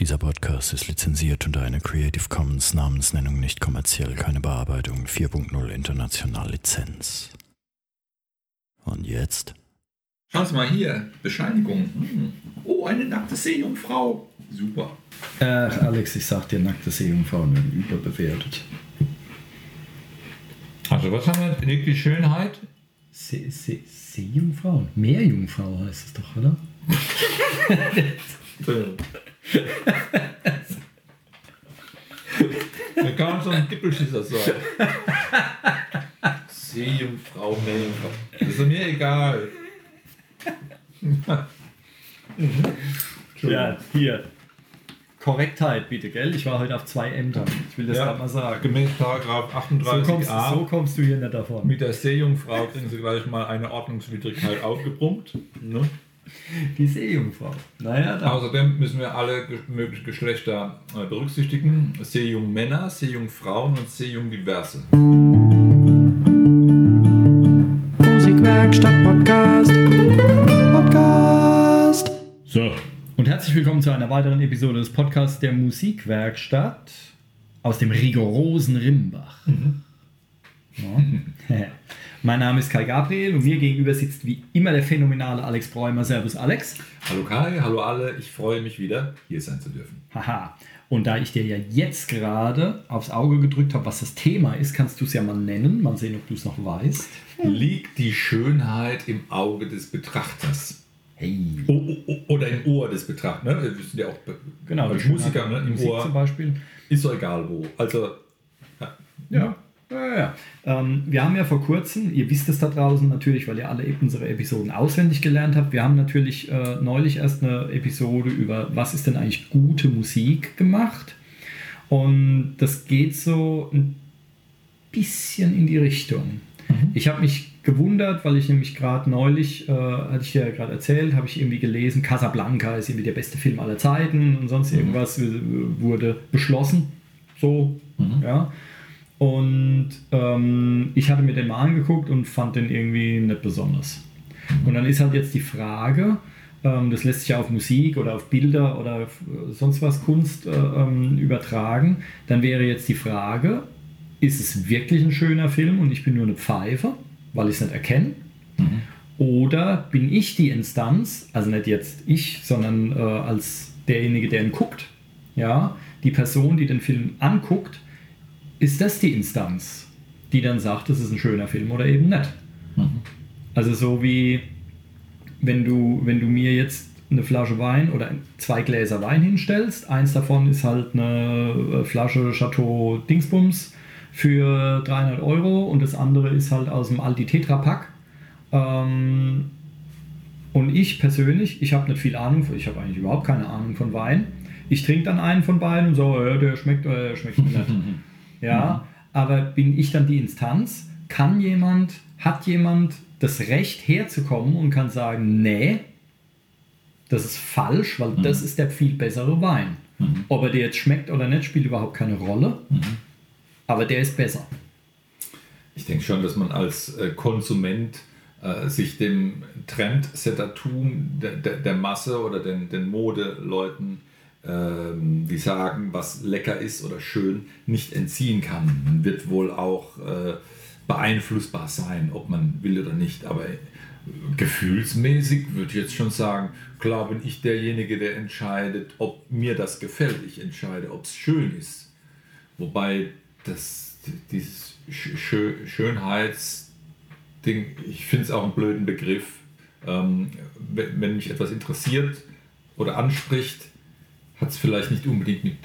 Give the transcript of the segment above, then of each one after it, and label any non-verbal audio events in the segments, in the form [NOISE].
Dieser Podcast ist lizenziert unter einer Creative Commons Namensnennung nicht kommerziell, keine Bearbeitung 4.0 international Lizenz. Und jetzt? Schauen Sie mal hier, Bescheinigung. Hm. Oh, eine nackte Seejungfrau. Super. Ach, Alex, ich sag dir, nackte Seejungfrauen werden überbewertet. Also, was haben wir? Die Schönheit? See, See, Seejungfrauen? Meerjungfrau heißt es doch, oder? [LAUGHS] [LAUGHS] [LAUGHS] Da kann so ein Dippelschießer sein. Seejungfrau, Meerjungfrau. Das ist mir egal. Ja, hier. Korrektheit bitte, gell? Ich war heute auf zwei Ämtern. Ich will das Ja, gerade mal sagen. Gemäß Paragraph So kommst, 38a. so kommst du hier nicht davon. Mit der Seejungfrau kriegen Sie gleich mal eine Ordnungswidrigkeit aufgebrummt. Ne? [LAUGHS] Die Seejungfrau. Naja, da. Außerdem müssen wir alle möglichen Geschlechter äh, berücksichtigen. Seejungmänner, Seejungfrauen und Seejungdiverse. Musikwerkstatt Podcast. Podcast. So. Und herzlich willkommen zu einer weiteren Episode des Podcasts der Musikwerkstatt aus dem rigorosen Rimbach. Ja. [LAUGHS] [LAUGHS] mein Name ist Kai Gabriel und mir gegenüber sitzt wie immer der phänomenale Alex Bräumer. Servus Alex. Hallo Kai, hallo alle. Ich freue mich wieder, hier sein zu dürfen. Haha. Und da ich dir ja jetzt gerade aufs Auge gedrückt habe, was das Thema ist, kannst du es ja mal nennen. Mal sehen, ob du es noch weißt. Liegt die Schönheit im Auge des Betrachters? Hey. O o o- oder im Ohr des Betrachters? Ne? Wir sind ja auch Genau, Musiker ne? im Musik Ohr. zum Beispiel. Ist doch egal wo. Also, ja. Ja. Ja. Ähm, wir haben ja vor kurzem, ihr wisst es da draußen natürlich, weil ihr alle unsere Episoden auswendig gelernt habt, wir haben natürlich äh, neulich erst eine Episode über, was ist denn eigentlich gute Musik gemacht. Und das geht so ein bisschen in die Richtung. Ich habe mich gewundert, weil ich nämlich gerade neulich, äh, hatte ich dir ja gerade erzählt, habe ich irgendwie gelesen, Casablanca ist irgendwie der beste Film aller Zeiten und sonst irgendwas äh, wurde beschlossen. So, ja. Und ähm, ich hatte mir den mal angeguckt und fand den irgendwie nicht besonders. Und dann ist halt jetzt die Frage, ähm, das lässt sich ja auf Musik oder auf Bilder oder auf äh, sonst was Kunst äh, ähm, übertragen. Dann wäre jetzt die Frage, ist es wirklich ein schöner Film und ich bin nur eine Pfeife, weil ich es nicht erkenne? Oder bin ich die Instanz, also nicht jetzt ich, sondern äh, als derjenige, der ihn guckt, ja, die Person, die den Film anguckt, ist das die Instanz, die dann sagt, das ist ein schöner Film oder eben nicht. Also so wie wenn du, wenn du mir jetzt eine Flasche Wein oder zwei Gläser Wein hinstellst, eins davon ist halt eine äh, Flasche Chateau Dingsbums für 300 Euro und das andere ist halt aus dem Aldi Tetra Pack. Ähm, und ich persönlich, ich habe nicht viel Ahnung, ich habe eigentlich überhaupt keine Ahnung von Wein. Ich trinke dann einen von beiden und so, ja, der schmeckt der schmeckt mir nicht. [LAUGHS] Ja, aber bin ich dann die Instanz? Kann jemand, hat jemand das Recht herzukommen und kann sagen, nee, das ist falsch, weil das ist der viel bessere Wein. Ob er dir jetzt schmeckt oder nicht, spielt überhaupt keine Rolle. Aber der ist besser. Ich denke schon, dass man als äh, Konsument äh, sich dem Trendsettertum der, der, der Masse oder den, den Modeleuten, ähm, die sagen, was lecker ist oder schön, nicht entziehen kann. Man wird wohl auch äh, beeinflussbar sein, ob man will oder nicht. Aber äh, gefühlsmäßig würde ich jetzt schon sagen, klar bin ich derjenige, der entscheidet, ob mir das gefällt. Ich entscheide, ob es schön ist. Wobei das, dieses Sch- Schö- Schönheitsding, ich finde es auch einen blöden Begriff. Ähm, wenn mich etwas interessiert oder anspricht, hat es vielleicht nicht unbedingt mit,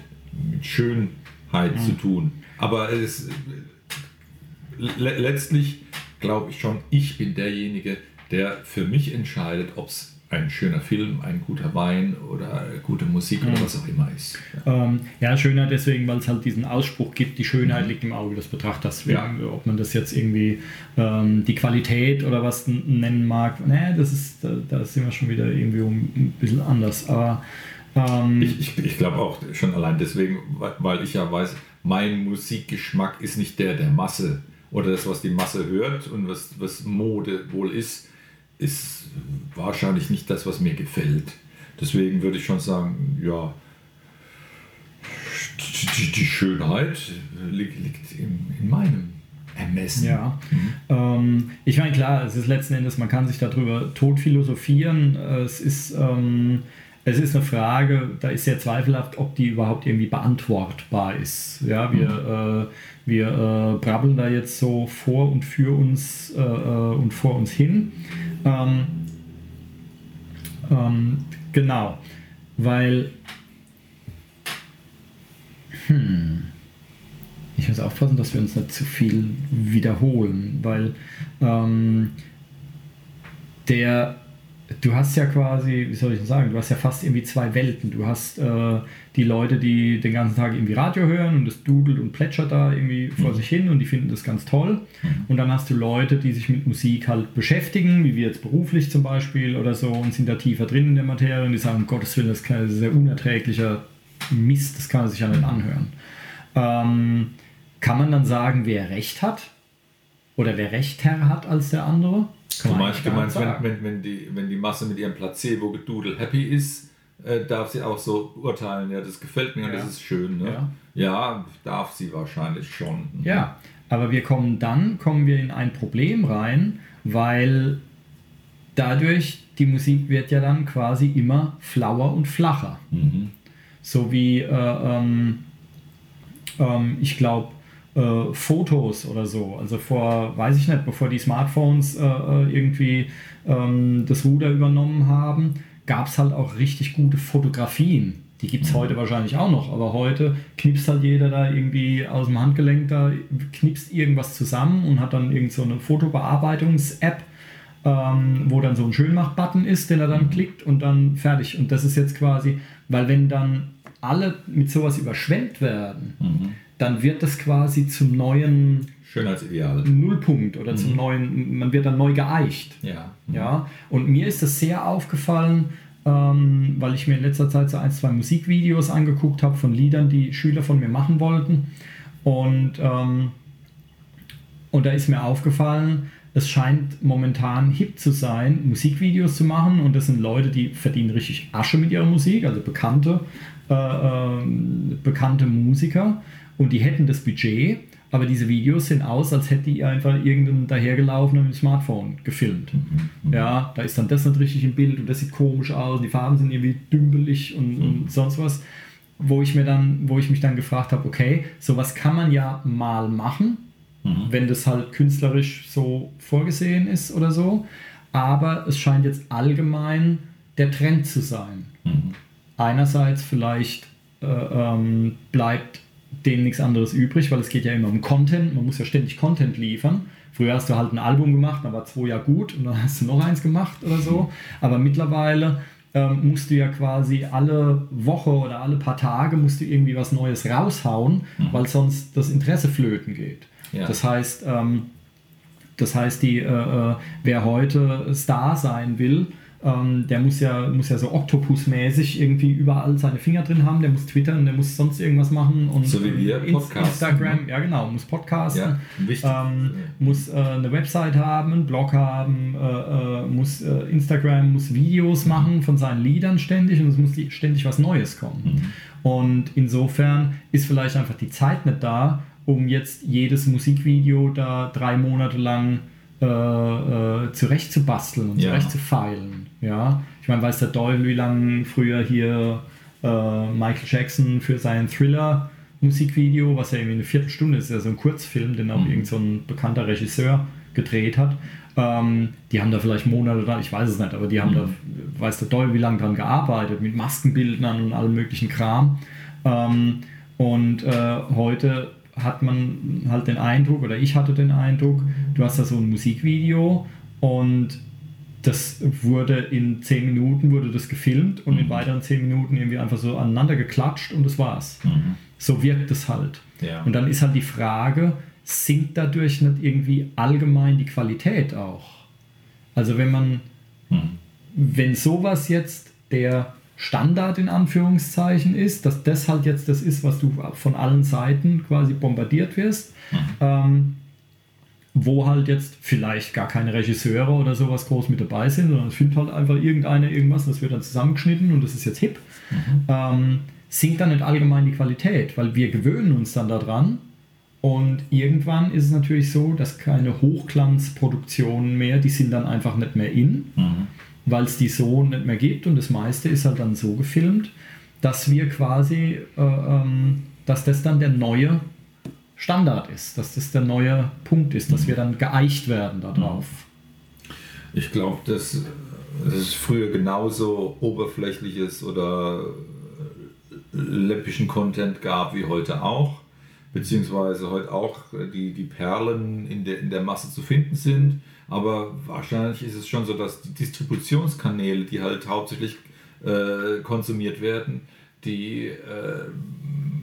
mit Schönheit zu tun. Aber es, le letztlich glaube ich schon, ich bin derjenige, der für mich entscheidet, ob es ein schöner Film, ein guter Wein oder gute Musik oder was auch immer ist. Ja. Ähm, ja, Schönheit deswegen, weil es halt diesen Ausspruch gibt, die Schönheit liegt im Auge des Betrachters. Ja. Ob man das jetzt irgendwie ähm, die Qualität oder was nennen mag, nee, das ist, da, da sind wir schon wieder irgendwie ein bisschen anders. Aber ähm, Ich, ich, ich glaube auch schon allein deswegen, weil- ich ja weiß, mein Musikgeschmack ist nicht der der Masse oder das, was die Masse hört und was, was Mode wohl ist, ist wahrscheinlich nicht das, was mir gefällt. Deswegen würde ich schon sagen, ja, die, Schönheit liegt, in meinem Ermessen. Ja. Mhm. Ähm, ich meine, klar, es ist letzten Endes, man kann sich darüber tot philosophieren. Es ist, ähm, es ist eine Frage, da ist sehr zweifelhaft, ob die überhaupt irgendwie beantwortbar ist. Ja, wir, mhm. äh, wir äh, brabbeln da jetzt so vor und für uns äh, äh und vor uns hin. Ähm, ähm genau, weil hm, ich muss aufpassen, dass wir uns nicht zu viel wiederholen, weil ähm, der, du hast ja quasi, wie soll ich sagen, du hast ja fast irgendwie zwei Welten. Du hast äh, die Leute, die den ganzen Tag irgendwie Radio hören und das dudelt und plätschert da irgendwie vor mhm. sich hin und die finden das ganz toll. Mhm. Und dann hast du Leute, die sich mit Musik halt beschäftigen, wie wir jetzt beruflich zum Beispiel oder so und sind da tiefer drin in der Materie und die sagen, um Gottes Willen, das ist ein sehr unerträglicher Mist, das kann man sich ja nicht anhören. Ähm, kann man dann sagen, wer recht hat? Oder wer rechter hat als der andere? Kann du meinst, meinst wenn, wenn, wenn, die, wenn die Masse mit ihrem Placebo-Gedudel happy ist, äh, darf sie auch so urteilen, ja, das gefällt mir ja. und das ist schön. Ne? Ja. ja, darf sie wahrscheinlich schon. Ja, aber wir kommen dann, kommen wir in ein Problem rein, weil dadurch, die Musik wird ja dann quasi immer flauer und flacher. Mhm. So wie, äh, ähm, ähm, ich glaube, äh, Fotos oder so. Also vor, weiß ich nicht, bevor die Smartphones äh, äh irgendwie ähm, das Ruder übernommen haben, gab es halt auch richtig gute Fotografien. Die gibt es mhm. heute wahrscheinlich auch noch, aber heute knipst halt jeder da irgendwie aus dem Handgelenk da, knipst irgendwas zusammen und hat dann irgend so eine Fotobearbeitungs-App, ähm, wo dann so ein Schönmach-Button ist, den er dann mhm. klickt und dann fertig. Und das ist jetzt quasi, weil wenn dann alle mit sowas überschwemmt werden, mhm dann wird das quasi zum neuen Schönheitsideal. Nullpunkt oder mhm. zum neuen, man wird dann neu geeicht. Ja. Mhm. ja. Und mir ist das sehr aufgefallen, ähm, weil ich mir in letzter Zeit so ein, zwei Musikvideos angeguckt habe von Liedern, die Schüler von mir machen wollten. Und, ähm, und da ist mir aufgefallen, es scheint momentan hip zu sein, Musikvideos zu machen. Und das sind Leute, die verdienen richtig Asche mit ihrer Musik, also bekannte, äh, äh, bekannte Musiker und die hätten das Budget, aber diese Videos sehen aus, als hätte die einfach irgendein dahergelaufenen Smartphone gefilmt. Mhm, mhm. Ja, da ist dann das nicht richtig im Bild und das sieht komisch aus, die Farben sind irgendwie dümpelig und, mhm. und sonst was. Wo ich, mir dann, wo ich mich dann gefragt habe, okay, sowas kann man ja mal machen, mhm. wenn das halt künstlerisch so vorgesehen ist oder so. Aber es scheint jetzt allgemein der Trend zu sein. Mhm. Einerseits vielleicht äh, ähm, bleibt denen nichts anderes übrig, weil es geht ja immer um Content. Man muss ja ständig Content liefern. Früher hast du halt ein Album gemacht, dann war zwei Jahre gut und dann hast du noch eins gemacht oder so. Aber mittlerweile ähm, musst du ja quasi alle Woche oder alle paar Tage musst du irgendwie was Neues raushauen, mhm. weil sonst das Interesse flöten geht. Ja. Das heißt, ähm, das heißt, die, äh, äh wer heute Star sein will, ähm, der muss ja, muss ja so Oktopus-mäßig irgendwie überall seine Finger drin haben, der muss twittern, der muss sonst irgendwas machen und so wie wir, Podcast, Instagram, ne? ja genau, muss podcasten, ja, ähm, muss äh, eine Website haben, einen Blog haben, äh, äh, muss äh, Instagram, muss Videos machen von seinen Liedern ständig und es muss ständig was Neues kommen. Mhm. Und insofern ist vielleicht einfach die Zeit nicht da, um jetzt jedes Musikvideo da drei Monate lang äh, äh, zurechtzubasteln und ja. zurechtzufeilen. Ja? Ich meine, weiß der Doyle, wie lange früher hier äh, Michael Jackson für seinen Thriller Musikvideo, was ja irgendwie eine Viertelstunde ist, ja so ein Kurzfilm, den auch mhm. irgend so ein bekannter Regisseur gedreht hat. Ähm, die haben da vielleicht Monate dran, ich weiß es nicht, aber die haben mhm. da, weiß der Doyle, wie lange dran gearbeitet, mit Maskenbildnern und allem möglichen Kram. Ähm, und äh, heute hat man halt den Eindruck, oder ich hatte den Eindruck, du hast da so ein Musikvideo und das wurde in 10 Minuten wurde das gefilmt und mhm. in weiteren 10 Minuten irgendwie einfach so aneinander geklatscht und das war's. Mhm. So wirkt es halt. Ja. Und dann ist halt die Frage, sinkt dadurch nicht irgendwie allgemein die Qualität auch? Also wenn man, mhm. wenn sowas jetzt der Standard in Anführungszeichen ist, dass das halt jetzt das ist, was du von allen Seiten quasi bombardiert wirst. Mhm. Ähm, wo halt jetzt vielleicht gar keine Regisseure oder sowas groß mit dabei sind, sondern es findet halt einfach irgendeiner irgendwas, das wird dann zusammengeschnitten und das ist jetzt hip. Mhm. Ähm, sinkt dann nicht allgemein die Qualität, weil wir gewöhnen uns dann daran und irgendwann ist es natürlich so, dass keine Hochglanzproduktionen mehr, die sind dann einfach nicht mehr in, mhm. weil es die so nicht mehr gibt und das meiste ist halt dann so gefilmt, dass wir quasi, äh, ähm, dass das dann der neue Standard ist, dass das der neue Punkt ist, dass wir dann geeicht werden darauf. Ich glaube, dass, es früher genauso oberflächliches oder läppischen Content gab wie heute auch, beziehungsweise heute auch die, die Perlen in der, in der Masse zu finden sind. Aber wahrscheinlich ist es schon so, dass die Distributionskanäle, die halt hauptsächlich äh, konsumiert werden, die äh,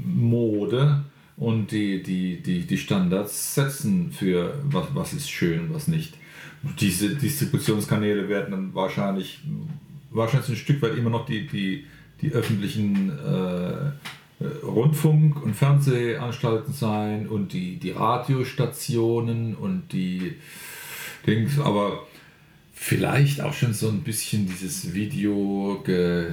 Mode und die, die, die, die Standards setzen für was, was ist schön, was nicht. Diese Distributionskanäle werden dann wahrscheinlich, wahrscheinlich ein Stück weit immer noch die, die, die öffentlichen äh, Rundfunk- und Fernsehanstalten sein und die, die Radiostationen und die Dings, aber vielleicht auch schon so ein bisschen dieses Video ge,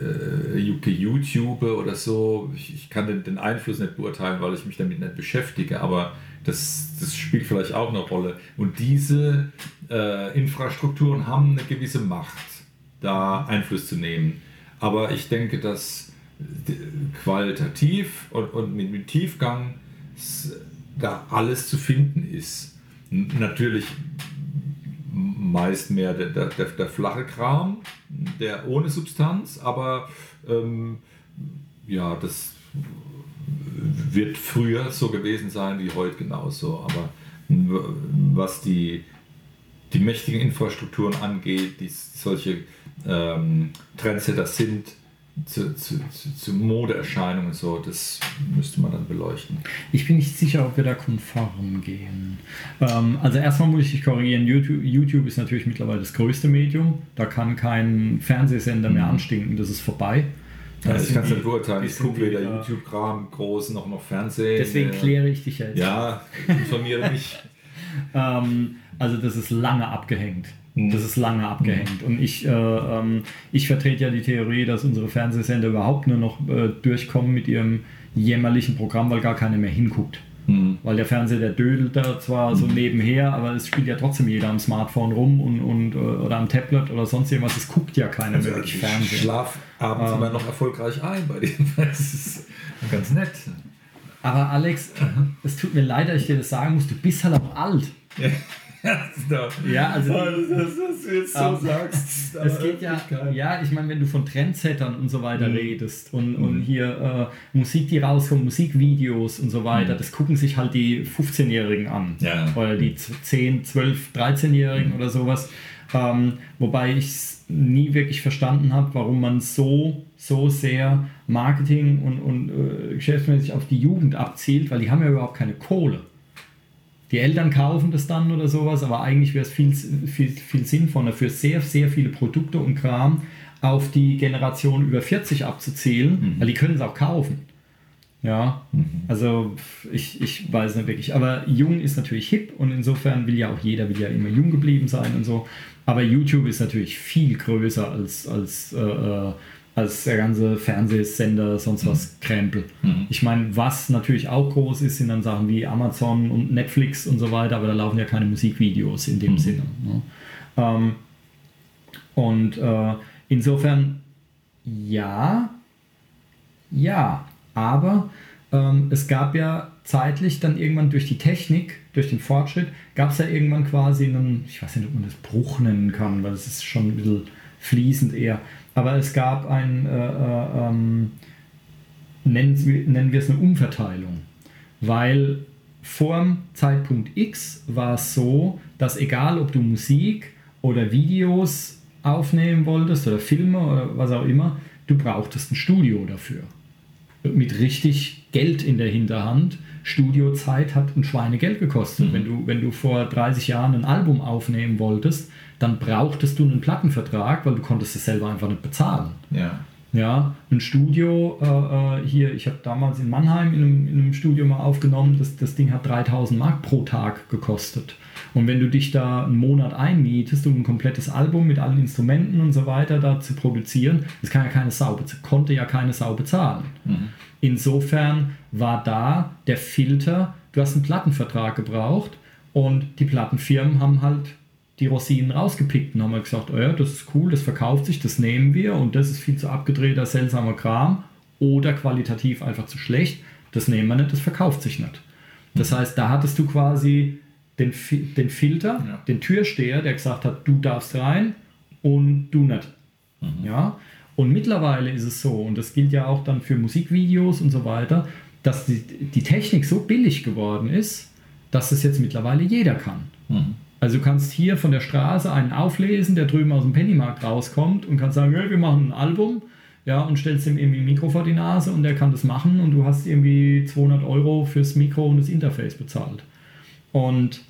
äh, YouTube oder so. Ich, ich kann den, den, Einfluss nicht beurteilen, weil ich mich damit nicht beschäftige, aber das, das spielt vielleicht auch eine Rolle. Und diese äh, Infrastrukturen haben eine gewisse Macht, da Einfluss zu nehmen. Aber ich denke, dass qualitativ und, und mit, mit Tiefgang da alles zu finden ist. Natürlich meist mehr der, der, der, der, flache Kram, der ohne Substanz, aber ähm, ja, das wird früher so gewesen sein wie heute genauso. Aber was die, die mächtigen Infrastrukturen angeht, die solche ähm, Trendsetter sind, zu, zu, zu, Modeerscheinungen so, das müsste man dann beleuchten. Ich bin nicht sicher, ob wir da konform gehen. Ähm, also erstmal muss ich dich korrigieren, YouTube, YouTube, ist natürlich mittlerweile das größte Medium. Da kann kein Fernsehsender mehr mhm. anstinken, das ist vorbei. Ja, ich kann es nicht beurteilen. Ich gucke weder YouTube-Kram groß noch noch Fernsehen. Deswegen kläre ich dich jetzt. Ja, informiere mich. [LAUGHS] ähm, also das ist lange abgehängt. Mhm. Das ist lange abgehängt. Und ich, äh, ähm, ich vertrete ja die Theorie, dass unsere Fernsehsender überhaupt nur noch äh, durchkommen mit ihrem jämmerlichen Programm, weil gar keiner mehr hinguckt. Mhm. Weil der Fernseher, der dödelt da zwar mhm. so nebenher, aber es spielt ja trotzdem jeder am Smartphone rum und, und, äh, oder am Tablet oder sonst irgendwas. Es guckt ja keiner also mehr wirklich Fernsehen. Ich schlaf abends ähm, immer noch erfolgreich ein bei dem. [LAUGHS] Das ist ganz nett. Aber Alex, es tut mir leid, dass ich dir das sagen muss, du bist halt auch alt. Ja. Ja, also die, das, das, du jetzt so um, sagst. Es geht ja, ja, ich meine, wenn du von Trendsettern und so weiter mhm. redest und, mhm. und hier äh, Musik, die rauskommt, Musikvideos und so weiter, mhm. das gucken sich halt die 15-Jährigen an. Ja. Oder die 10, 12, 13-Jährigen oder sowas. Ähm, wobei ich es nie wirklich verstanden habe, warum man so, so sehr Marketing und, und äh, geschäftsmäßig auf die Jugend abzielt, weil die haben ja überhaupt keine Kohle die Eltern kaufen das dann oder sowas, aber eigentlich wäre es viel, viel, viel sinnvoller für sehr, sehr viele Produkte und Kram auf die Generation über 40 abzuzielen, mhm. weil die können es auch kaufen. Ja, mhm. also ich, ich weiß nicht wirklich. Aber jung ist natürlich hip und insofern will ja auch jeder will ja immer jung geblieben sein und so. Aber YouTube ist natürlich viel größer als, als äh, äh als der ganze Fernsehsender, sonst was mhm. Krempel. Mhm. Ich meine, was natürlich auch groß ist, sind dann Sachen wie Amazon und Netflix und so weiter, aber da laufen ja keine Musikvideos in dem mhm. Sinne. Ne? Ähm, und äh, insofern ja, ja, aber ähm, es gab ja zeitlich dann irgendwann durch die Technik, durch den Fortschritt, gab es ja irgendwann quasi einen, ich weiß nicht, ob man das Bruch nennen kann, weil es ist schon ein bisschen fließend eher aber es gab ein, äh, äh, ähm, nennen, wir es eine Umverteilung, weil vor Zeitpunkt X war es so, dass egal ob du Musik oder Videos aufnehmen wolltest oder Filme oder was auch immer, du brauchtest ein Studio dafür. Mit richtig Geld in der Hinterhand. Studiozeit hat ein Schweinegeld gekostet. Mhm. Wenn, du, wenn du vor 30 Jahren ein Album aufnehmen wolltest, dann brauchtest du einen Plattenvertrag, weil du konntest es selber einfach nicht bezahlen. Ja. Ja, ein Studio äh, äh hier, ich habe damals in Mannheim in einem, in einem, Studio mal aufgenommen, das, das Ding hat 3000 Mark pro Tag gekostet. Und wenn du dich da einen Monat einmietest, um ein komplettes Album mit allen Instrumenten und so weiter da zu produzieren, das kann ja keine Sau, konnte ja keine Sau bezahlen. Mhm. Insofern war da der Filter, du hast einen Plattenvertrag gebraucht und die Plattenfirmen haben halt die Rosinen rausgepickt und haben halt gesagt, oh ja, das ist cool, das verkauft sich, das nehmen wir und das ist viel zu abgedrehter, seltsamer Kram oder qualitativ einfach zu schlecht, das nehmen wir nicht, das verkauft sich nicht. Das mhm. heißt, da hattest du quasi den, den Filter, ja. den Türsteher, der gesagt hat, du darfst rein und du nicht. Mhm. Ja? Und mittlerweile ist es so, und das gilt ja auch dann für Musikvideos und so weiter, dass die, die Technik so billig geworden ist, dass es jetzt mittlerweile jeder kann. Mhm. Also du kannst hier von der Straße einen auflesen, der drüben aus dem Pennymarkt rauskommt und kannst sagen, hey, wir machen ein Album ja, und stellst ihm irgendwie ein Mikro vor die Nase und der kann das machen und du hast irgendwie 200 Euro fürs Mikro und das Interface bezahlt. Und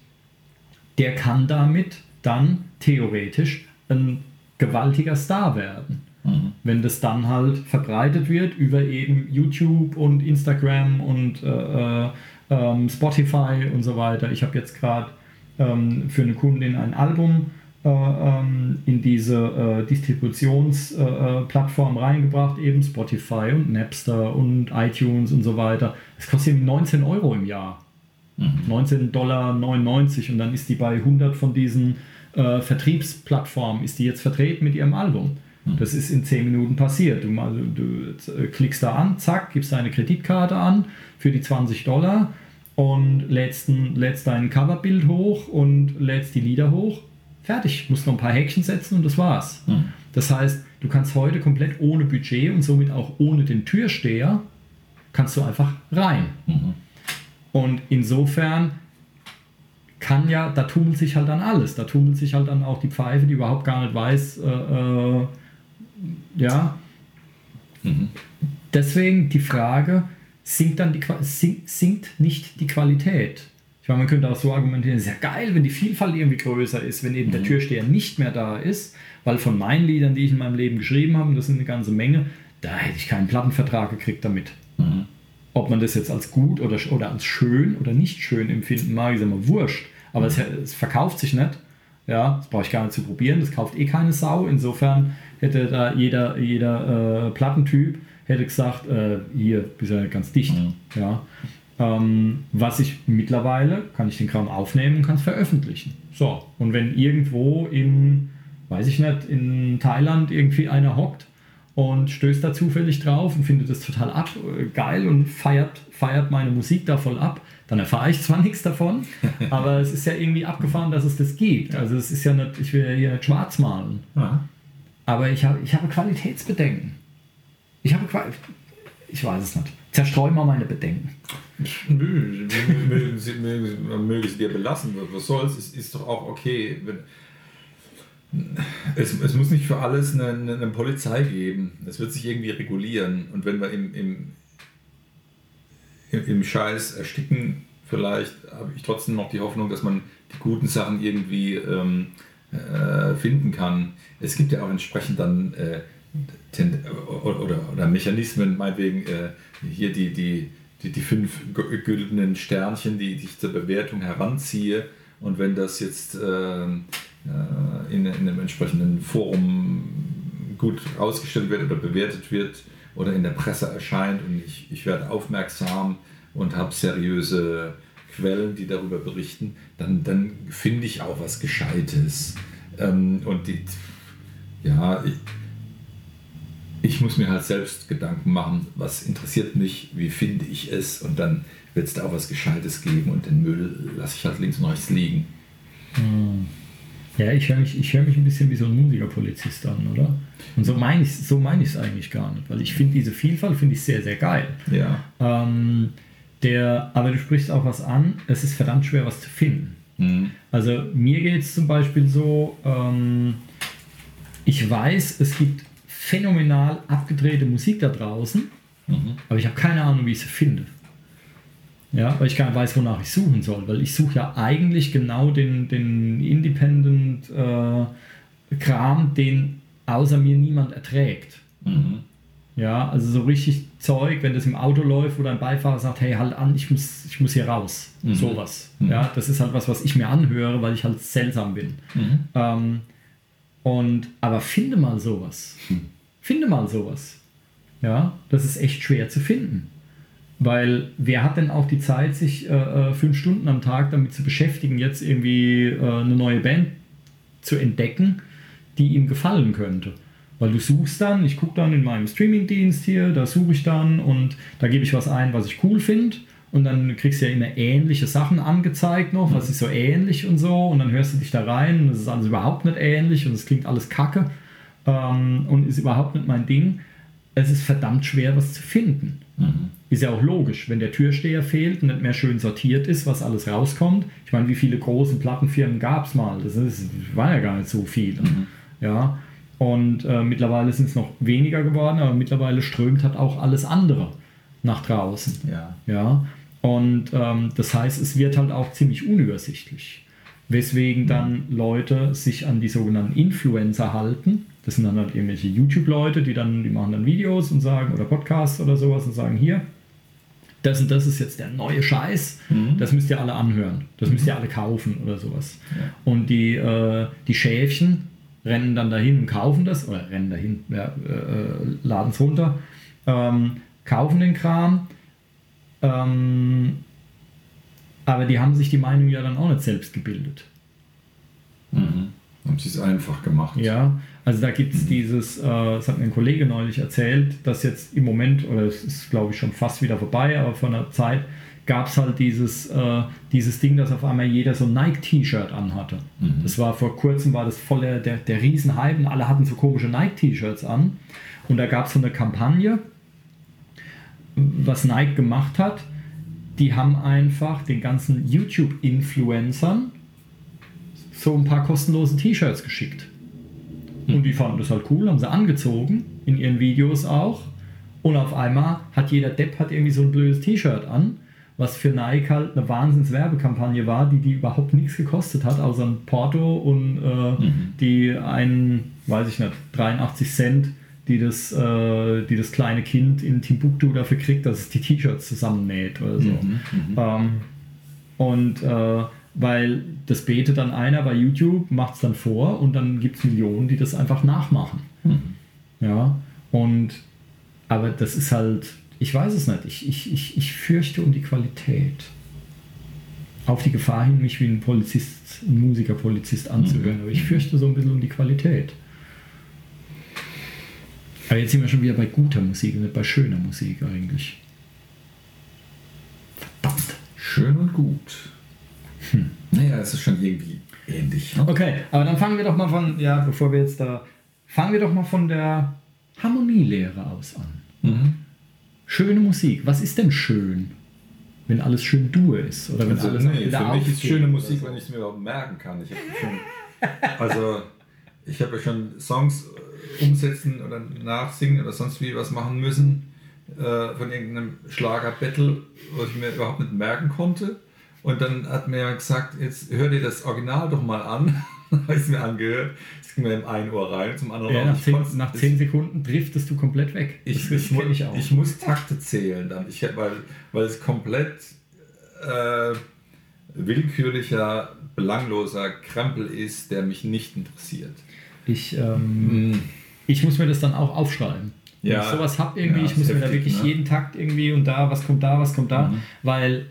der kann damit dann theoretisch ein gewaltiger Star werden. Mhm. Wenn das dann halt verbreitet wird über eben YouTube und Instagram und äh, äh, Spotify und so weiter. Ich habe jetzt gerade ähm, für eine Kundin ein Album äh, ähm, in diese äh, Distributionsplattform äh, reingebracht, eben Spotify und Napster und iTunes und so weiter. Das kostet 19 Euro im Jahr. Mhm. 19,99 Dollar und dann ist die bei 100 von diesen äh, Vertriebsplattformen, ist die jetzt vertreten mit ihrem Album. Mhm. Das ist in 10 Minuten passiert. Du, du, du klickst da an, zack, gibst deine Kreditkarte an für die 20 Dollar und lädst, ein, lädst dein Coverbild hoch und lädst die Lieder hoch. Fertig. Musst noch ein paar Häkchen setzen und das war's. Mhm. Das heißt, du kannst heute komplett ohne Budget und somit auch ohne den Türsteher, kannst du einfach rein. Mhm. Und insofern kann ja, da tummelt sich halt dann alles. Da tummelt sich halt dann auch die Pfeife, die überhaupt gar nicht weiß, äh, äh, ja. Mhm. Deswegen die Frage, sinkt dann die sinkt nicht die Qualität. Ich meine, man könnte auch so argumentieren, es ist ja geil, wenn die Vielfalt irgendwie größer ist, wenn eben mhm. der Türsteher nicht mehr da ist, weil von meinen Liedern, die ich in meinem Leben geschrieben habe, das sind eine ganze Menge, da hätte ich keinen Plattenvertrag gekriegt damit. Mhm. Ob man das jetzt als gut oder, oder als schön oder nicht schön empfinden mag, ist immer wurscht. Aber es, es verkauft sich nicht. Ja, das brauche ich gar nicht zu probieren. Das kauft eh keine Sau. Insofern hätte da jeder, jeder äh, Plattentyp hätte gesagt, äh, hier bist du ja ganz dicht. Mhm. Ja. Ähm, was ich mittlerweile, kann ich den Kram aufnehmen und kann es veröffentlichen. So, und wenn irgendwo in, weiß ich nicht, in Thailand irgendwie einer hockt und stößt da zufällig drauf und findet das total ab, äh, geil und feiert, feiert meine Musik da voll ab, dann erfahre ich zwar [LAUGHS] nichts davon, aber es ist ja irgendwie abgefahren, dass es das gibt. Also es ist ja nicht, ich will ja hier nicht schwarz malen. Ja. Aber ich habe, ich habe Qualitätsbedenken. Ich habe ich weiß es nicht. Zerstreu mal meine Bedenken. Nö, mögen sie, mögen, mögen sie dir belassen. Was soll's? Es ist doch auch okay. Es, es muss nicht für alles eine, eine, Polizei geben. Es wird sich irgendwie regulieren. Und wenn wir im, im, im, im Scheiß ersticken, vielleicht habe ich trotzdem noch die Hoffnung, dass man die guten Sachen irgendwie ähm, äh, finden kann. Es gibt ja auch entsprechend dann äh, oder, oder Mechanismen, meinetwegen äh, hier die, die, die, die fünf güldenen Sternchen, die, die ich zur Bewertung heranziehe. Und wenn das jetzt äh, äh, in, in einem entsprechenden Forum gut ausgestellt wird oder bewertet wird oder in der Presse erscheint und ich, ich werde aufmerksam und habe seriöse Quellen, die darüber berichten, dann, dann finde ich auch was Gescheites. Ähm, und die, ja, ich, muss mir halt selbst Gedanken machen, was interessiert mich, wie finde ich es und dann wird es da auch was Gescheites geben und den Müll lasse ich halt links und rechts liegen. Hm. Ja, ich höre mich, hör mich ein bisschen wie so ein Musikerpolizist an, oder? Und so meine ich es so mein eigentlich gar nicht, weil ich finde diese Vielfalt finde ich sehr, sehr geil. Ja. Ähm, der, aber du sprichst auch was an, es ist verdammt schwer, was zu finden. Mhm. Also mir geht es zum Beispiel so, ähm, ich weiß, es gibt phänomenal abgedrehte Musik da draußen, mhm. aber ich habe keine Ahnung, wie ich sie finde. Ja, weil ich gar nicht weiß, wonach ich suchen soll, weil ich suche ja eigentlich genau den, den Independent äh, Kram, den außer mir niemand erträgt. Mhm. Ja, also so richtig Zeug, wenn das im Auto läuft, wo dein Beifahrer sagt, hey, halt an, ich muss, ich muss hier raus. Mhm. Sowas. Mhm. Ja, das ist halt was, was ich mir anhöre, weil ich halt seltsam bin. Mhm. Ähm, und, aber finde mal sowas. Hm. Finde mal sowas. Ja, das ist echt schwer zu finden. Weil wer hat denn auch die Zeit, sich äh, äh, fünf Stunden am Tag damit zu beschäftigen, jetzt irgendwie äh, eine neue Band zu entdecken, die ihm gefallen könnte? Weil du suchst dann, ich gucke dann in meinem Streamingdienst hier, da suche ich dann und da gebe ich was ein, was ich cool finde. Und dann kriegst du ja immer ähnliche Sachen angezeigt noch, was ist so ähnlich und so. Und dann hörst du dich da rein und es ist alles überhaupt nicht ähnlich und es klingt alles kacke ähm, und ist überhaupt nicht mein Ding. Es ist verdammt schwer, was zu finden. Mhm. Ist ja auch logisch, wenn der Türsteher fehlt und nicht mehr schön sortiert ist, was alles rauskommt. Ich meine, wie viele große Plattenfirmen gab es mal? Das ist, war ja gar nicht so viele. Mhm. Ja. Und äh, mittlerweile sind es noch weniger geworden, aber mittlerweile strömt halt auch alles andere nach draußen. Ja. Ja. Und ähm, das heißt, es wird halt auch ziemlich unübersichtlich. Weswegen dann Leute sich an die sogenannten Influencer halten. Das sind dann halt irgendwelche YouTube-Leute, die dann, die machen dann Videos und sagen, oder Podcasts oder sowas und sagen, hier, das und das ist jetzt der neue Scheiß, Mhm. das müsst ihr alle anhören, das müsst ihr alle kaufen oder sowas. Ja. Und die, äh, die Schäfchen rennen dann dahin und kaufen das, oder rennen dahin, ja, äh, laden es runter, ähm, kaufen den Kram, ähm, aber die haben sich die Meinung ja dann auch nicht selbst gebildet. Mhm. Haben sie es einfach gemacht. Ja, also da gibt es dieses, äh, das hat mir ein Kollege neulich erzählt, dass jetzt im Moment, oder es ist glaube ich schon fast wieder vorbei, aber vor einer Zeit gab es halt dieses, äh, dieses Ding, dass auf einmal jeder so ein Nike-T-Shirt anhatte. Mhm. Das war vor kurzem, war das voll der, der, der Riesenhype und alle hatten so komische Nike-T-Shirts an. Und da gab es so eine Kampagne, was Nike gemacht hat. Die haben einfach den ganzen YouTube-Influencern so ein paar kostenlose T-Shirts geschickt. Und die fanden das halt cool, haben sie angezogen, in ihren Videos auch. Und auf einmal hat jeder Depp hat irgendwie so ein blödes T-Shirt an, was für Nike halt eine Wahnsinns-Werbekampagne war, die die überhaupt nichts gekostet hat, außer ein Porto und äh, die einen, weiß ich nicht, 83 Cent, die das, äh, die das kleine Kind in Timbuktu dafür kriegt, dass es die T-Shirts zusammennäht oder so. Mhm. Mhm. Ähm, und äh, weil das betet dann einer bei YouTube, macht es dann vor und dann gibt es Millionen, die das einfach nachmachen. Mhm. Ja, und aber das ist halt, ich weiß es nicht, ich, ich, ich, ich fürchte um die Qualität. Auf die Gefahr hin, mich wie ein Polizist, ein Musiker-Polizist anzuhören, aber ich fürchte so ein bisschen um die Qualität. Aber jetzt sind wir schon wieder bei guter Musik und nicht bei schöner Musik eigentlich. Verdammt. Schön und gut. Naja, es ist schon irgendwie ähnlich. Ne? Okay, aber dann fangen wir doch mal von, ja, bevor wir jetzt da, fangen wir doch mal von der Harmonielehre aus an. Mhm. Schöne Musik, was ist denn schön? Wenn alles schön dur ist oder wenn Also, alles nee, für mich ist schöne Musik, so. wenn ich es mir überhaupt merken kann. Ich habe schon, also ich habe ja schon Songs äh, umsetzen oder nachsingen oder sonst wie was machen müssen äh, von irgendeinem Schlager-Battle, was ich mir überhaupt nicht merken konnte. Und dann hat mir jemand gesagt, jetzt hör dir das Original doch mal an. [LAUGHS] habe ich es mir angehört. Es ging mir im ein Ohr rein, zum anderen Ja, nach, zehn, nach zehn Sekunden driftest du komplett weg. ich, das ich, mu- ich auch. ich muss Takte zählen dann, ich, weil, weil es komplett äh, willkürlicher, belangloser Krempel ist, der mich nicht interessiert. Ich, ähm, ich muss mir das dann auch aufschreiben. Wenn Ja. ich sowas habe irgendwie, Ja, ich muss ist mir da heftig, wirklich ne? jeden Takt irgendwie und da, was kommt da, was kommt da, Mhm. weil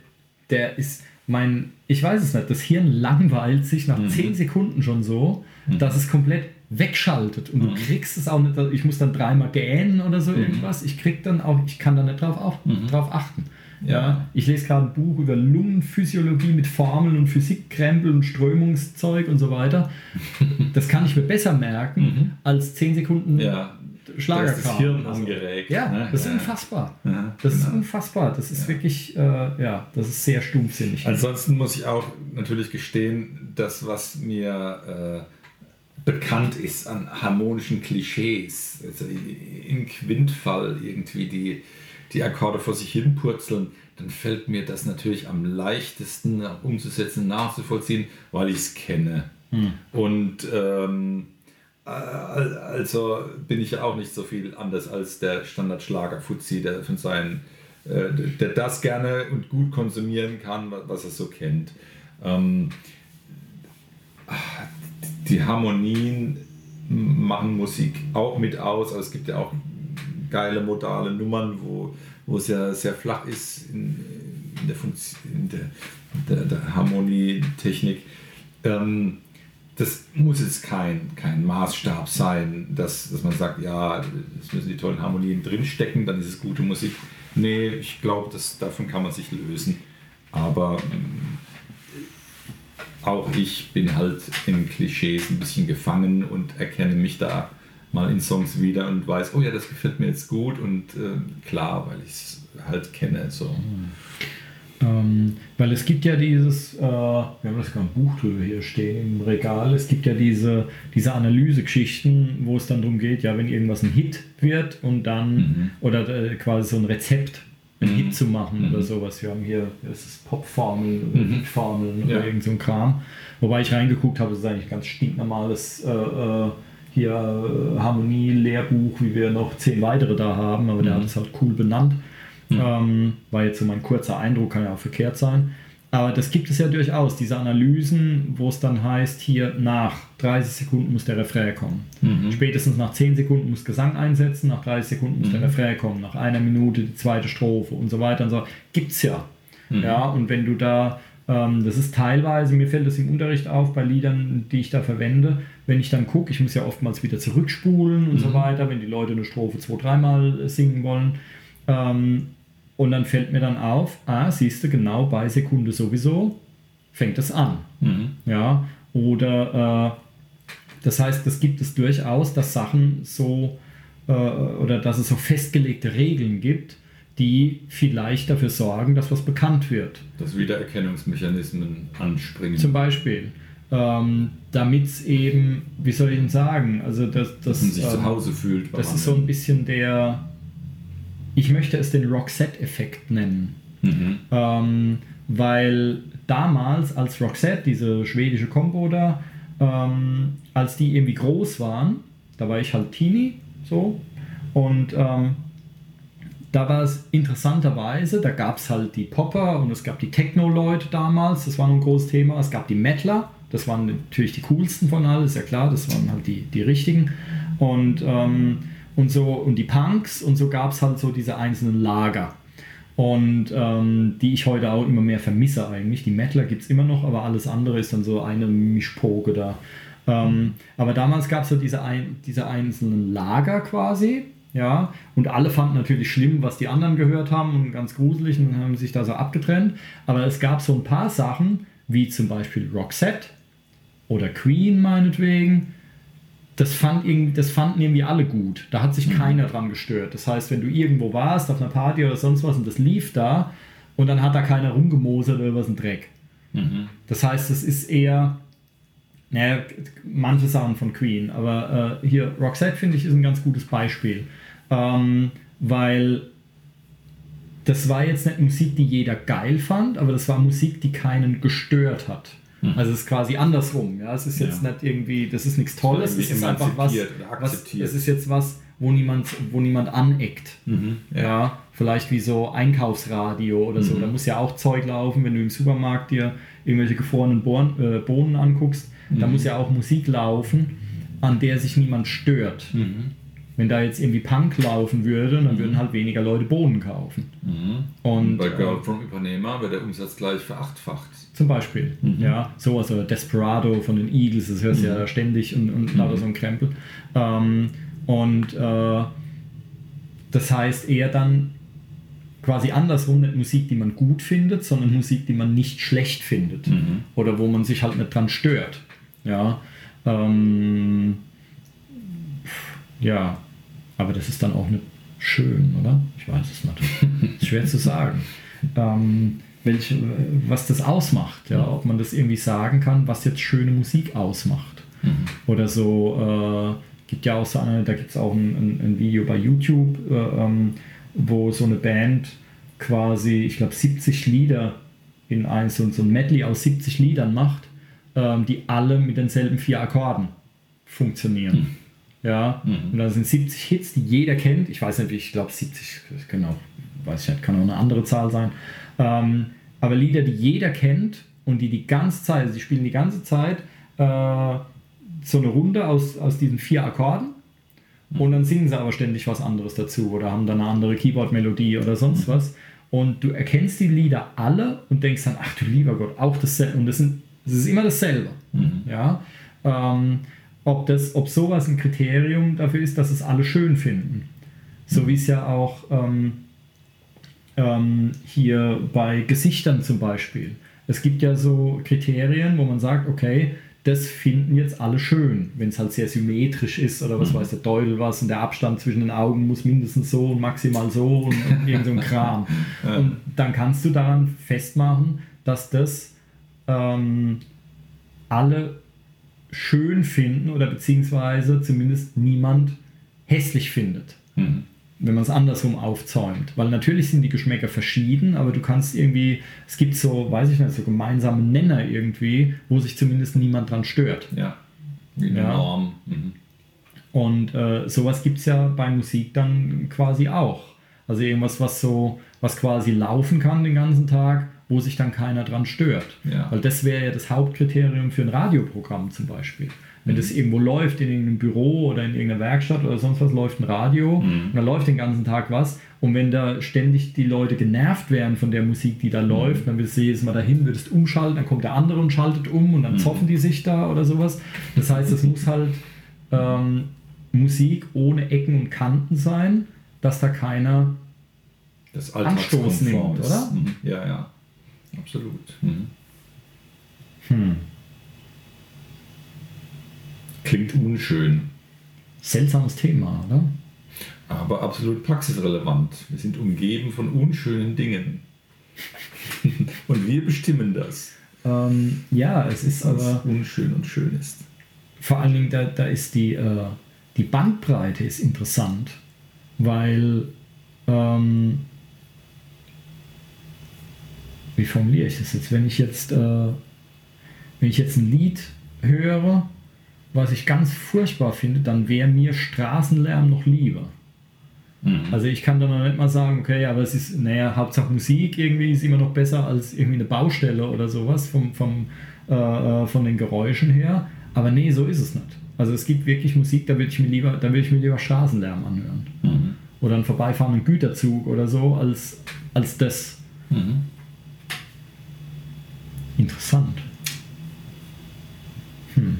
der ist mein, ich weiß es nicht, das Hirn langweilt sich nach Mhm. 10 Sekunden schon so, dass es komplett wegschaltet und Mhm. du kriegst es auch nicht, ich muss dann dreimal gähnen oder so Mhm. irgendwas, ich krieg dann auch, ich kann da nicht drauf, auf, Mhm. drauf achten. Ja. Ja, ich lese gerade ein Buch über Lungenphysiologie mit Formeln und Physikkrempel und Strömungszeug und so weiter. [LAUGHS] Das kann ich mir besser merken Mhm. als 10 Sekunden Ja, Schlagerkram. da ist das Hirn angeregt. Ja, ne? das ist ja. unfassbar. Ja, Das ist genau. unfassbar. Das ist wirklich, äh, ja, das ist sehr stumpfsinnig. Ansonsten muss ich auch natürlich gestehen, das, was mir äh, bekannt ist an harmonischen Klischees, also im Quintfall irgendwie die, die Akkorde vor sich hin purzeln, dann fällt mir das natürlich am leichtesten umzusetzen, nachzuvollziehen, weil ich es kenne. Und ähm, Äh, also bin ich ja auch nicht so viel anders als der Standardschlager-Fuzzi, der von seinen, äh, der das gerne und gut konsumieren kann, was er so kennt. Ähm, die Harmonien machen Musik auch mit aus, aber es gibt ja auch geile modale Nummern, wo, wo es ja sehr flach ist in, in der, Funktion, in der, der, der Harmonietechnik. Ähm, das muss jetzt kein, kein Maßstab sein, dass, dass man sagt, ja, es müssen die tollen Harmonien drinstecken, dann ist es gute Musik. Nee, ich glaube, davon kann man sich lösen. Aber ähm, auch ich bin halt in Klischees ein bisschen gefangen und erkenne mich da mal in Songs wieder und weiß, oh ja, das gefällt mir jetzt gut und äh, klar, weil ich es halt kenne. So. Mhm. Ähm, weil es gibt ja dieses, äh, wir haben das gerade ein Buch drüber hier stehen im Regal, es gibt ja diese, diese Analysegeschichten, wo es dann darum geht, ja, wenn irgendwas ein Hit wird und dann, mhm. oder äh, quasi so ein Rezept, einen mhm. Hit zu machen mhm. oder sowas. Wir haben hier, das ist Popformel oder mhm. Hitformeln oder ja. irgend so ein Kram. Wobei ich reingeguckt habe, das ist eigentlich ganz stinknormales äh, äh hier äh, Harmonie-Lehrbuch, wie wir noch zehn weitere da haben, aber der mhm. hat es halt cool benannt. Mhm. Ähm, war jetzt so mein kurzer Eindruck, kann ja auch verkehrt sein. Aber das gibt es ja durchaus, diese Analysen, wo es dann heißt, hier nach 30 Sekunden muss der Refrain kommen. Mhm. Spätestens nach 10 Sekunden muss Gesang einsetzen, nach 30 Sekunden muss mhm. der Refrain kommen, nach einer Minute die zweite Strophe und so weiter und so. Gibt es ja. Mhm. Ja, und wenn du da, ähm, das ist teilweise, mir fällt das im Unterricht auf bei Liedern, die ich da verwende, wenn ich dann gucke, ich muss ja oftmals wieder zurückspulen und so mhm. weiter, wenn die Leute eine Strophe zwei, dreimal singen wollen. Ähm, und dann fällt mir dann auf, ah, siehst du, genau bei Sekunde sowieso fängt es an. Mhm. Ja, oder äh, das heißt, das gibt es durchaus, dass Sachen so äh, oder dass es so festgelegte Regeln gibt, die vielleicht dafür sorgen, dass was bekannt wird. Dass Wiedererkennungsmechanismen anspringen. Zum Beispiel. Ähm, Damit es eben, wie soll ich denn sagen, also das, das, dass man sich ähm, zu Hause fühlt. Das ist so ein bisschen der, ich möchte es den Roxette-Effekt nennen. Mhm. Ähm, weil damals, als Roxette, diese schwedische Combo da, ähm, als die irgendwie groß waren, da war ich halt Teenie, so, und ähm, da war es interessanterweise, da gab es halt die Popper und es gab die Techno-Leute damals, das war ein großes Thema, es gab die Metaler, das waren natürlich die coolsten von allen, ist ja klar, das waren halt die, die richtigen. Und ähm, und so und die Punks und so gab es halt so diese einzelnen Lager. Und ähm, die ich heute auch immer mehr vermisse eigentlich. Die Metaler gibt es immer noch, aber alles andere ist dann so eine Mischpoke da. Ähm, aber damals gab es so diese, ein, diese einzelnen Lager quasi. Ja, und alle fanden natürlich schlimm, was die anderen gehört haben und ganz gruselig und haben sich da so abgetrennt. Aber es gab so ein paar Sachen, wie zum Beispiel Roxette oder Queen meinetwegen, das, fand irgendwie, das fanden irgendwie alle gut. Da hat sich mhm. keiner dran gestört. Das heißt, wenn du irgendwo warst, auf einer Party oder sonst was und das lief da und dann hat da keiner rumgemosert oder was ein Dreck. Mhm. Das heißt, es ist eher, naja, manche Sachen von Queen, aber äh, hier Roxette finde ich ist ein ganz gutes Beispiel, ähm, weil das war jetzt nicht Musik, die jeder geil fand, aber das war Musik, die keinen gestört hat. Mhm. Also es ist quasi andersrum. Ja, es ist jetzt ja. nicht irgendwie, das ist nichts Tolles, es ist einfach was, was, es ist jetzt was, wo niemand, wo niemand aneckt. Mhm. Ja. ja. vielleicht wie so Einkaufsradio oder so. Mhm. Da muss ja auch Zeug laufen, wenn du im Supermarkt dir irgendwelche gefrorenen Bohnen, äh, Bohnen anguckst. Da mhm. muss ja auch Musik laufen, an der sich niemand stört. Mhm. Wenn da jetzt irgendwie Punk laufen würde, dann würden halt weniger Leute Bohnen kaufen. Mhm. Und bei Girl äh, from Ipanema wird der Umsatz gleich verachtfacht. Zum Beispiel. Mhm. Ja, sowas oder Desperado von den Eagles, das hörst du mhm. ja ständig und, und lauter so ein Krempel. Ähm, und äh, das heißt eher dann quasi andersrum nicht Musik, die man gut findet, sondern Musik, die man nicht schlecht findet. Mhm. Oder wo man sich halt nicht dran stört. Ja. Ähm, ja, aber das ist dann auch nicht schön, oder? Ich weiß es nicht. ist schwer zu sagen. [LAUGHS] Ähm, welche, was das ausmacht, ja, ob man das irgendwie sagen kann, was jetzt schöne Musik ausmacht. Mhm. Oder so, äh, gibt ja auch so eine, da gibt es auch ein, ein, ein, Video bei YouTube, äh, ähm, wo so eine Band quasi, ich glaube, 70 Lieder in eins so ein Medley aus 70 Liedern macht, ähm, die alle mit denselben vier Akkorden funktionieren. Mhm. Ja, und da sind 70 Hits, die jeder kennt. Ich weiß nicht, ich glaube 70, genau, weiß ich nicht, kann auch eine andere Zahl sein. Ähm, aber Lieder, die jeder kennt und die die ganze Zeit, also die spielen die ganze Zeit äh, so eine Runde aus, aus diesen vier Akkorden und dann singen sie aber ständig was anderes dazu oder haben dann eine andere Keyboard-Melodie oder sonst was. Und du erkennst die Lieder alle und denkst dann, ach du lieber Gott, auch dasselbe. Und das, sind, das ist immer dasselbe. Ja? Ähm, ob, das, ob sowas ein Kriterium dafür ist, dass es alle schön finden. So wie es ja auch ähm, ähm, hier bei Gesichtern zum Beispiel. Es gibt ja so Kriterien, wo man sagt, okay, das finden jetzt alle schön, wenn es halt sehr symmetrisch ist oder was weiß der Teufel was und der Abstand zwischen den Augen muss mindestens so und maximal so und, und [LAUGHS] irgend so ein Kram. Und dann kannst du daran festmachen, dass das ähm, alle schön finden oder beziehungsweise zumindest niemand hässlich findet Mhm. wenn man es andersrum aufzäumt. Weil natürlich sind die Geschmäcker verschieden, aber du kannst irgendwie, es gibt so, weiß ich nicht, so gemeinsame Nenner irgendwie, wo sich zumindest niemand dran stört. Ja. Wie eine Ja. Norm. Mhm. Und äh, sowas gibt es ja bei Musik dann quasi auch. Also irgendwas, was so, was quasi laufen kann den ganzen Tag, wo sich dann keiner dran stört. Ja. Weil das wäre ja das Hauptkriterium für ein Radioprogramm zum Beispiel. Wenn das irgendwo läuft, in irgendeinem Büro oder in irgendeiner Werkstatt oder sonst was, läuft ein Radio und da läuft den ganzen Tag was. Und wenn da ständig die Leute genervt wären von der Musik, die da läuft, dann willst du jedes Mal dahin, würdest umschalten, dann kommt der andere und schaltet um und dann zoffen die sich da oder sowas. Das heißt, es muss halt ähm, Musik ohne Ecken und Kanten sein, dass da keiner Das Anstoß nimmt, oder? Mhm. Ja, ja. Absolut. Mhm. hm, Klingt unschön, seltsames Thema, oder? aber absolut praxisrelevant. Wir sind umgeben von unschönen Dingen. [LAUGHS] und wir bestimmen das, Ähm, ja, es ist was aber unschön und schön ist. vor allen Dingen, da, da ist die, äh, die Bandbreite ist interessant, weil ähm, wie formuliere ich das jetzt? Wenn ich jetzt, äh, wenn ich jetzt ein Lied höre, was ich ganz furchtbar finde, dann wäre mir Straßenlärm noch lieber. Mhm. Also ich kann dann noch nicht mal sagen, okay, aber es ist, naja, Hauptsache Musik irgendwie ist immer noch besser als irgendwie eine Baustelle oder sowas vom, vom, äh, äh, von den Geräuschen her. Aber nee, so ist es nicht. Also es gibt wirklich Musik, da würde ich mir lieber, da würde ich mir lieber Straßenlärm anhören. Mhm. Oder einen vorbeifahrenden Güterzug oder so, als, als das. Mhm. Interessant. Hm.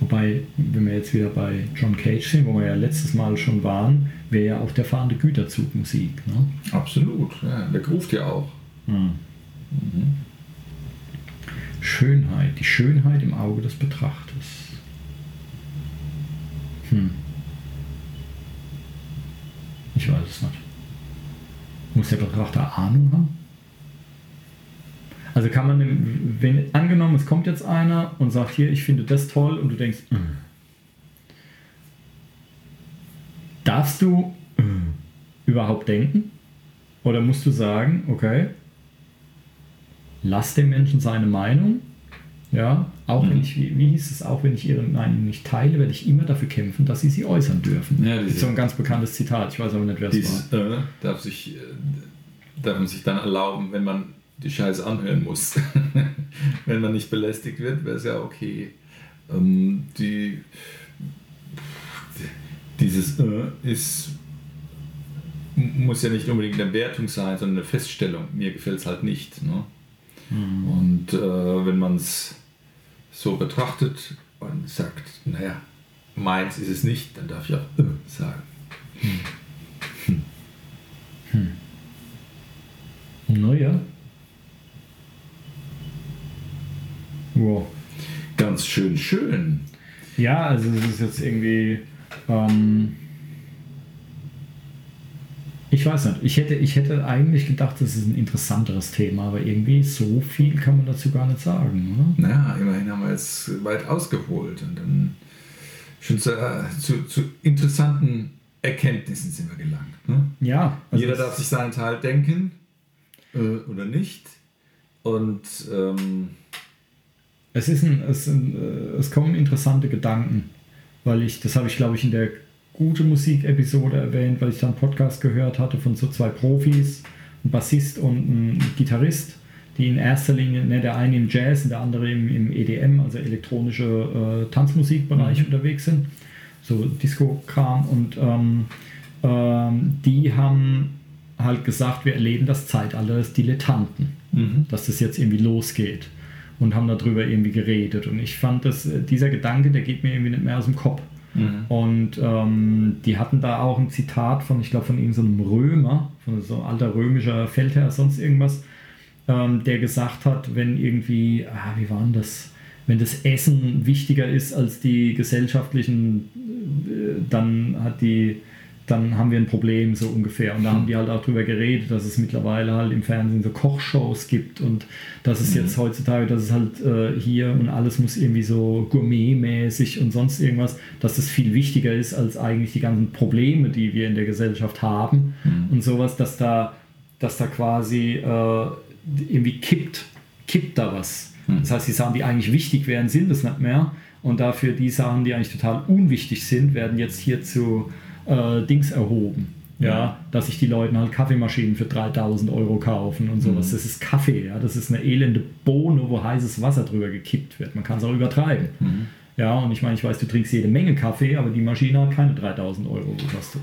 Wobei, wenn wir jetzt wieder bei John Cage sind, wo wir ja letztes Mal schon waren, wäre ja auch der fahrende Güterzug Musik. Ne? Absolut, ja, der ruft ja auch. Hm. Schönheit, die Schönheit im Auge des Betrachters. Hm. Ich weiß es nicht. Muss der Betrachter Ahnung haben? Also kann man, wenn angenommen, es kommt jetzt einer und sagt hier, ich finde das toll und du denkst, "Mm." darfst du "Mm" überhaupt denken? Oder musst du sagen, okay, lass dem Menschen seine Meinung, ja, auch wenn Mhm. ich, wie, wie hieß es, auch wenn ich ihre Meinung nicht teile, werde ich immer dafür kämpfen, dass sie sie äußern dürfen. Ja, das ist so ein ganz bekanntes Zitat, ich weiß aber nicht, wer es war. Äh, darf, sich, äh, darf man sich dann erlauben, wenn man die Scheiße anhören muss. [LAUGHS] wenn man nicht belästigt wird, wäre es ja okay. Ähm, die, dieses äh, ist, muss ja nicht unbedingt eine Wertung sein, sondern eine Feststellung. Mir gefällt es halt nicht. Ne? Und äh, wenn man es so betrachtet und sagt, naja, meins ist es nicht, dann darf ich auch äh, sagen. Naja. Wow. Ganz schön schön. Ja, also es ist jetzt irgendwie. Ähm, ich weiß nicht. Ich hätte, ich hätte eigentlich gedacht, das ist ein interessanteres Thema, aber irgendwie so viel kann man dazu gar nicht sagen, oder? Na, immerhin haben wir jetzt weit ausgeholt und dann schon zu, zu, zu interessanten Erkenntnissen sind wir gelangt. Ne? Ja. also Jeder es- darf sich seinen Teil denken äh, oder nicht. Und ähm, es ist ein, es, ein, äh, es kommen interessante Gedanken, weil ich, das habe ich glaube ich in der gute Musik-Episode erwähnt, weil ich da einen Podcast gehört hatte von so zwei Profis, ein Bassist und ein Gitarrist, die in erster Linie, ne, der eine im Jazz und der andere im, im EDM, also elektronische äh, Tanzmusikbereich mhm. unterwegs sind, so Disco-Kram und ähm, ähm, die haben halt gesagt, wir erleben das Zeitalter des Dilettanten, mhm. dass das jetzt irgendwie losgeht und haben darüber irgendwie geredet. Und ich fand, dass äh, dieser Gedanke, der geht mir irgendwie nicht mehr aus dem Kopf. Mhm. Und ähm, die hatten da auch ein Zitat von, ich glaube, von irgendeinem so Römer, von so alter römischer Feldherr, sonst irgendwas, ähm, der gesagt hat, wenn irgendwie, ah, wie war denn das? Wenn das Essen wichtiger ist als die gesellschaftlichen, äh, dann hat die dann haben wir ein Problem so ungefähr. Und da haben die halt auch drüber geredet, dass es mittlerweile halt im Fernsehen so Kochshows gibt und dass es jetzt heutzutage, dass es halt äh, hier und alles muss irgendwie so gourmetmäßig und sonst irgendwas, dass das viel wichtiger ist als eigentlich die ganzen Probleme, die wir in der Gesellschaft haben mhm. und sowas, dass da, dass da quasi äh, irgendwie kippt, kippt da was. Mhm. Das heißt, die Sachen, die eigentlich wichtig wären, sind es nicht mehr. Und dafür die Sachen, die eigentlich total unwichtig sind, werden jetzt hier zu äh, Dings erhoben. Ja, dass sich die Leute halt Kaffeemaschinen für 3000 Euro kaufen und sowas. Mhm. Das ist Kaffee, ja, das ist eine elende Bohne, wo heißes Wasser drüber gekippt wird. Man kann es auch übertreiben. Mhm. Ja, und ich meine, ich weiß, du trinkst jede Menge Kaffee, aber die Maschine hat keine 3000 Euro gekostet.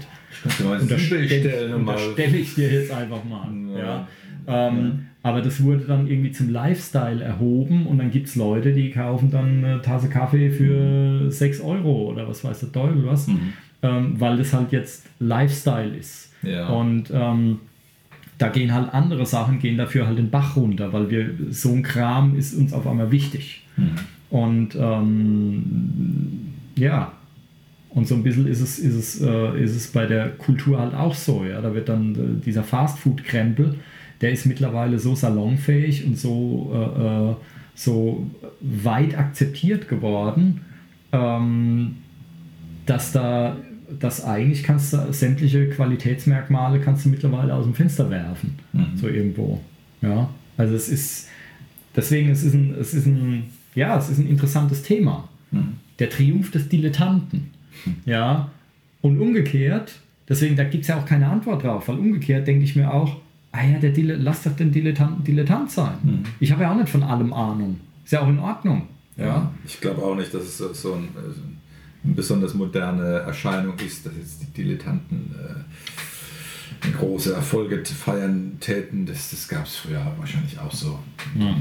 Unterstelle unterstell ich dir jetzt einfach mal. Ja. ja. Ähm, ja. Aber das wurde dann irgendwie zum Lifestyle erhoben und dann gibt es Leute, die kaufen dann eine Tasse Kaffee für 6 Euro oder was weiß der Teufel was. Mhm ähm, weil das halt jetzt Lifestyle ist. Ja. Und ähm, da gehen halt andere Sachen, gehen dafür halt den Bach runter, weil wir so ein Kram ist uns auf einmal wichtig. Mhm. Und ähm, ja, und so ein bisschen ist es, ist, es, äh, ist es bei der Kultur halt auch so. Ja? Da wird dann äh, dieser Fastfood-Krempel, der ist mittlerweile so salonfähig und so, äh, äh so weit akzeptiert geworden, ähm, dass da dass eigentlich kannst du sämtliche Qualitätsmerkmale kannst du mittlerweile aus dem Fenster werfen. Mhm. So irgendwo. Ja. Also es ist, deswegen es ist ein, es ist ein, ja, es ist ein interessantes Thema. Mhm. Der Triumph des Dilettanten. Mhm. Ja. Und umgekehrt, deswegen, da gibt es ja auch keine Antwort drauf, weil umgekehrt denke ich mir auch, ah ja, der Dile lass doch den Dilettanten Dilettant sein. Mhm. Ich habe ja auch nicht von allem Ahnung. Ist ja auch in Ordnung. Ja, ja. ich glaube auch nicht, dass es so ein, eine besonders moderne Erscheinung ist, dass jetzt die Dilettanten äh, große Erfolge feiern täten. Das, das gab es früher wahrscheinlich auch so. Ja.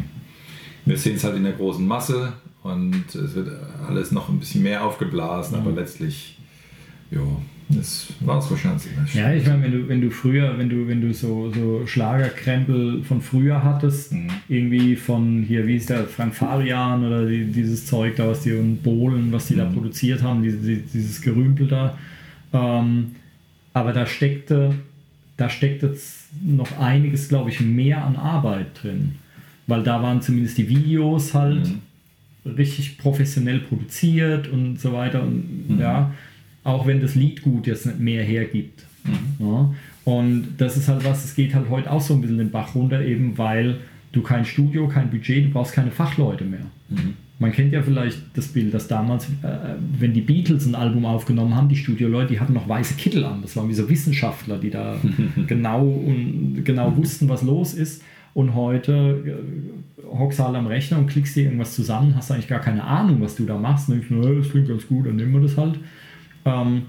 Wir sehen es halt in der großen Masse und es wird alles noch ein bisschen mehr aufgeblasen, ja. aber letztlich, jo, das war es wahrscheinlich. Ja, ich meine, wenn du, wenn du früher, wenn du, wenn du so, so Schlagerkrempel von früher hattest, mhm. irgendwie von hier, wie ist der, Frank Farian oder die, dieses Zeug da, was die und Bohlen, was die mhm. da produziert haben, die, die, dieses Gerümpel da. Ähm, aber da steckte, da steckte noch einiges, glaube ich, mehr an Arbeit drin. Weil da waren zumindest die Videos halt mhm. richtig professionell produziert und so weiter. Und mhm. ja auch wenn das Lied gut jetzt nicht mehr hergibt. Mhm. Ja? Und das ist halt was, es geht halt heute auch so ein bisschen den Bach runter, eben weil du kein Studio, kein Budget, du brauchst keine Fachleute mehr. Mhm. Man kennt ja vielleicht das Bild, dass damals, äh, wenn die Beatles ein Album aufgenommen haben, die Studioleute, die hatten noch weiße Kittel an. Das waren wie so Wissenschaftler, die da [LAUGHS] genau, und, genau wussten, was los ist. Und heute äh, hockst du halt am Rechner und klickst dir irgendwas zusammen, hast eigentlich gar keine Ahnung, was du da machst. Und denkst, das klingt ganz gut, dann nehmen wir das halt. Ähm,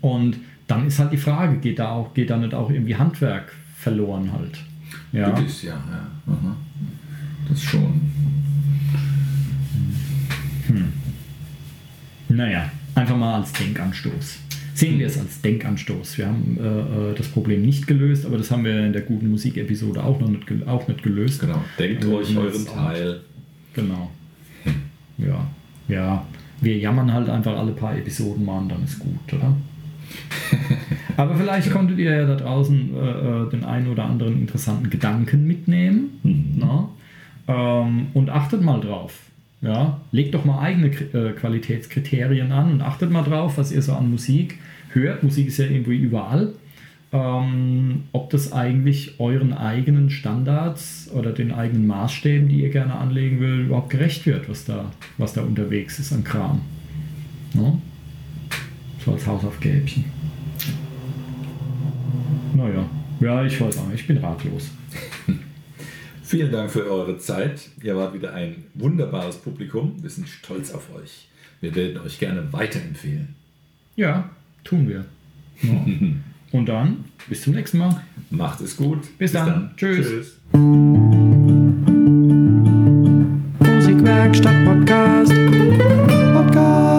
und dann ist halt die Frage, geht da auch, geht da nicht auch irgendwie Handwerk verloren halt? Ja. Gewiss, ja, ja. Das schon. Hm. Naja, einfach mal als Denkanstoß. Sehen wir es als Denkanstoß. Wir haben äh, äh, das Problem nicht gelöst, aber das haben wir in der guten Musikepisode auch noch nicht, auch nicht gelöst. Genau. Denkt also, euch euren Teil. Genau. Ja. Ja wir jammern halt einfach alle paar Episoden mal und dann ist gut, oder? [LAUGHS] Aber vielleicht konntet ihr ja da draußen äh, äh, den einen oder anderen interessanten Gedanken mitnehmen mhm. ähm, und achtet mal drauf. Ja? Legt doch mal eigene äh, Qualitätskriterien an und achtet mal drauf, was ihr so an Musik hört. Musik ist ja irgendwie überall. Ähm, ob das eigentlich euren eigenen Standards oder den eigenen Maßstäben, die ihr gerne anlegen will, überhaupt gerecht wird, was da, was da unterwegs ist an Kram. Ne? So als Hausaufgäbchen. Naja, ja, ich weiß auch ich bin ratlos. [LAUGHS] Vielen Dank für eure Zeit. Ihr wart wieder ein wunderbares Publikum. Wir sind stolz auf euch. Wir werden euch gerne weiterempfehlen. Ja, tun wir. Ja. [LAUGHS] Und dann bis zum nächsten Mal. Macht es gut. Bis, bis dann. dann. Tschüss. Tschüss. Musikwerkstatt Podcast. Podcast.